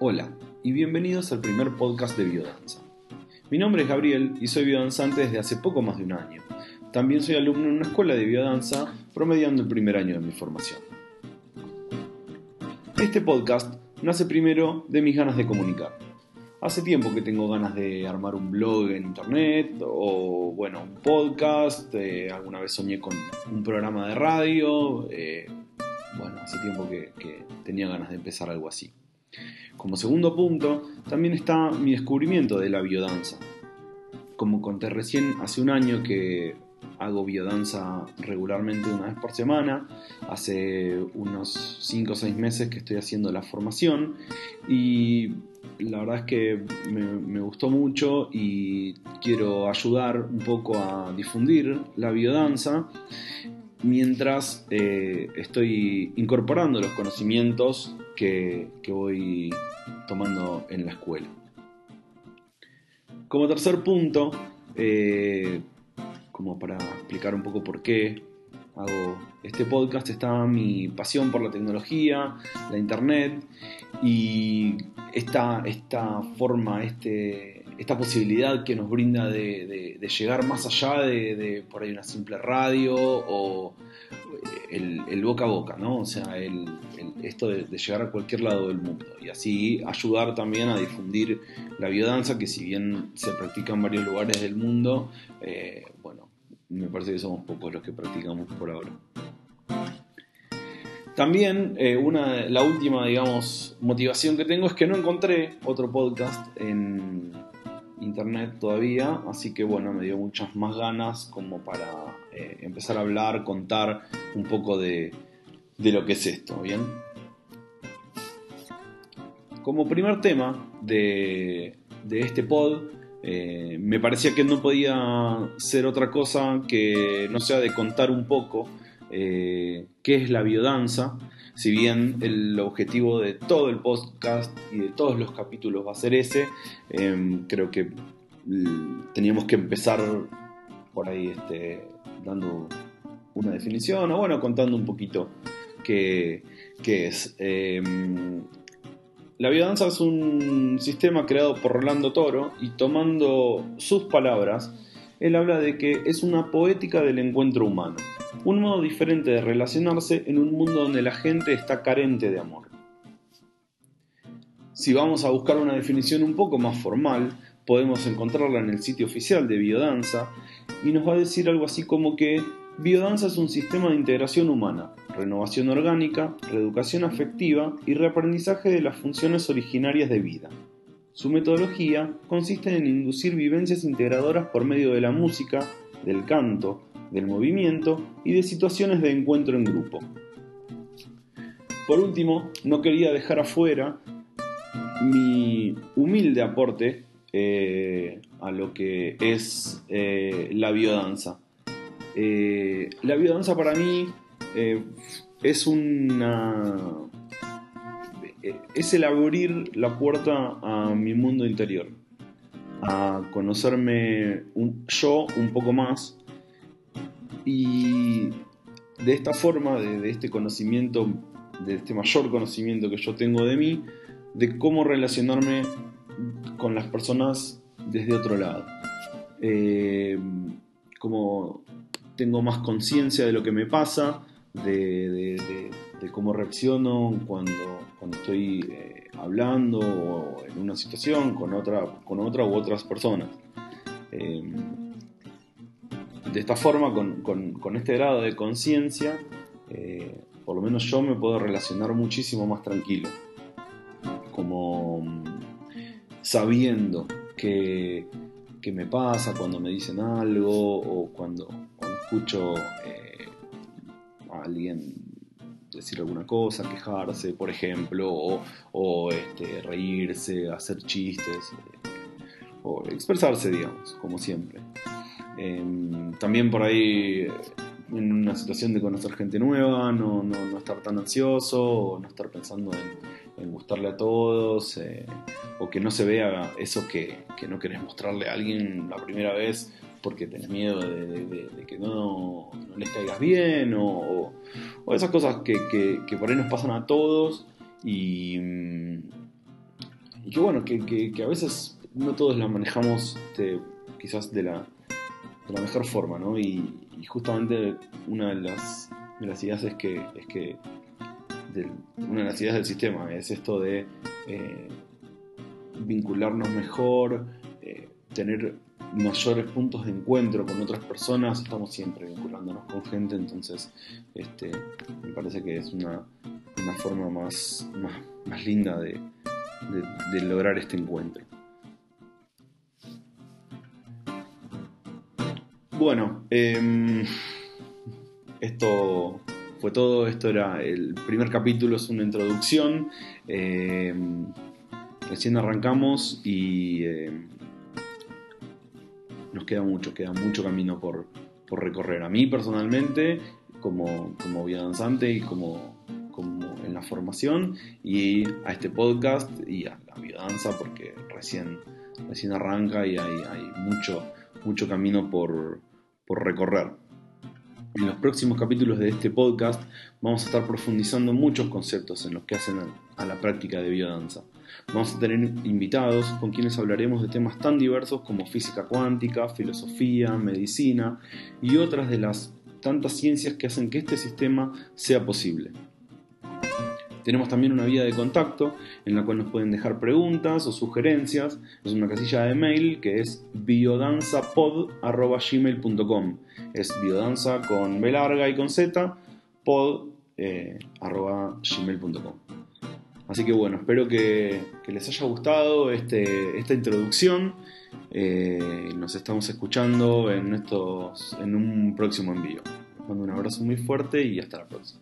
Hola y bienvenidos al primer podcast de Biodanza. Mi nombre es Gabriel y soy biodanzante desde hace poco más de un año. También soy alumno en una escuela de biodanza promediando el primer año de mi formación. Este podcast nace primero de mis ganas de comunicar. Hace tiempo que tengo ganas de armar un blog en internet o, bueno, un podcast. Eh, alguna vez soñé con un programa de radio. Eh, bueno, hace tiempo que, que tenía ganas de empezar algo así. Como segundo punto, también está mi descubrimiento de la biodanza. Como conté recién, hace un año que hago biodanza regularmente una vez por semana. Hace unos 5 o 6 meses que estoy haciendo la formación y la verdad es que me, gustó mucho y quiero ayudar un poco a difundir la biodanza mientras eh, estoy incorporando los conocimientos que, voy tomando en la escuela. Como tercer punto, eh, como para explicar un poco por qué hago este podcast, está mi pasión por la tecnología, la internet y esta, esta forma, este, esta posibilidad que nos brinda de, llegar más allá de, por ahí una simple radio o el, boca a boca, ¿no? O sea, esto de, llegar a cualquier lado del mundo y así ayudar también a difundir la biodanza que si bien se practica en varios lugares del mundo, eh, bueno, me parece que somos pocos los que practicamos por ahora. También eh, una, la última, digamos, motivación que tengo es que no encontré otro podcast en internet todavía, así que bueno, me dio muchas más ganas como para eh, empezar a hablar, contar un poco de, lo que es esto, ¿bien? Como primer tema de, este pod, eh, me parecía que no podía ser otra cosa que no sea de contar un poco eh, qué es la biodanza, si bien el objetivo de todo el podcast y de todos los capítulos va a ser ese, em, creo que teníamos que empezar por ahí este, dando una definición o bueno, contando un poquito qué, es. Em, la biodanza es un sistema creado por Rolando Toro y tomando sus palabras, él habla de que es una poética del encuentro humano un modo diferente de relacionarse en un mundo donde la gente está carente de amor. Si vamos a buscar una definición un poco más formal, podemos encontrarla en el sitio oficial de Biodanza y nos va a decir algo así como que Biodanza es un sistema de integración humana, renovación orgánica, reeducación afectiva y reaprendizaje de las funciones originarias de vida. Su metodología consiste en inducir vivencias integradoras por medio de la música, del canto, del movimiento y de situaciones de encuentro en grupo. Por último, no quería dejar afuera mi humilde aporte eh, a lo que es eh, la biodanza. Eh, la biodanza para mí es una es el abrir la puerta a mi mundo interior, a conocerme yo un poco más, y de esta forma, de, este conocimiento, de este mayor conocimiento que yo tengo de mí, de cómo relacionarme con las personas desde otro lado. Eh, como tengo más conciencia de lo que me pasa, de, cómo reacciono cuando, cuando estoy eh, hablando o en una situación con otra, con otra u otras personas. Eh, de esta forma, con, este grado de conciencia, eh, por lo menos yo me puedo relacionar muchísimo más tranquilo. Como mm, sabiendo que, me pasa cuando me dicen algo o cuando, escucho eh, a alguien decir alguna cosa, quejarse, por ejemplo, o, este, reírse, hacer chistes, eh, o expresarse, digamos, como siempre. Em, también por ahí en una situación de conocer gente nueva, no, no, estar tan ansioso, no estar pensando en, gustarle a todos, eh, o que no se vea eso que, no querés mostrarle a alguien la primera vez porque tenés miedo de, que no, no, les caigas bien, o, esas cosas que, por ahí nos pasan a todos y, y que bueno, que, a veces no todos la manejamos quizás de la, de la mejor forma, ¿no? Y, justamente una de las, de las ideas es que, es que una de las ideas del sistema es esto de eh, vincularnos mejor, eh, tener mayores puntos de encuentro con otras personas, estamos siempre vinculándonos con gente, entonces este, me parece que es una, forma más, más, linda de, lograr este encuentro. Bueno, em, esto fue todo, esto era el primer capítulo, es una introducción. Em, recién arrancamos y em, nos queda mucho, queda mucho camino por, recorrer. A mí personalmente, como, como danzante y como, como en la formación, y a este podcast y a la biodanza, porque recién, recién arranca y hay, hay mucho, mucho camino por, por recorrer. En los próximos capítulos de este podcast vamos a estar profundizando muchos conceptos en los que hacen a la práctica de biodanza. Vamos a tener invitados con quienes hablaremos de temas tan diversos como física cuántica, filosofía, medicina y otras de las tantas ciencias que hacen que este sistema sea posible. Tenemos también una vía de contacto en la cual nos pueden dejar preguntas o sugerencias. Es una casilla de mail que es biodanzapod.gmail.com. Es biodanza con B larga y con Z, pod eh, Así que bueno, espero que, les haya gustado este, esta introducción. Eh, nos estamos escuchando en, estos, en un próximo envío. Les mando un abrazo muy fuerte y hasta la próxima.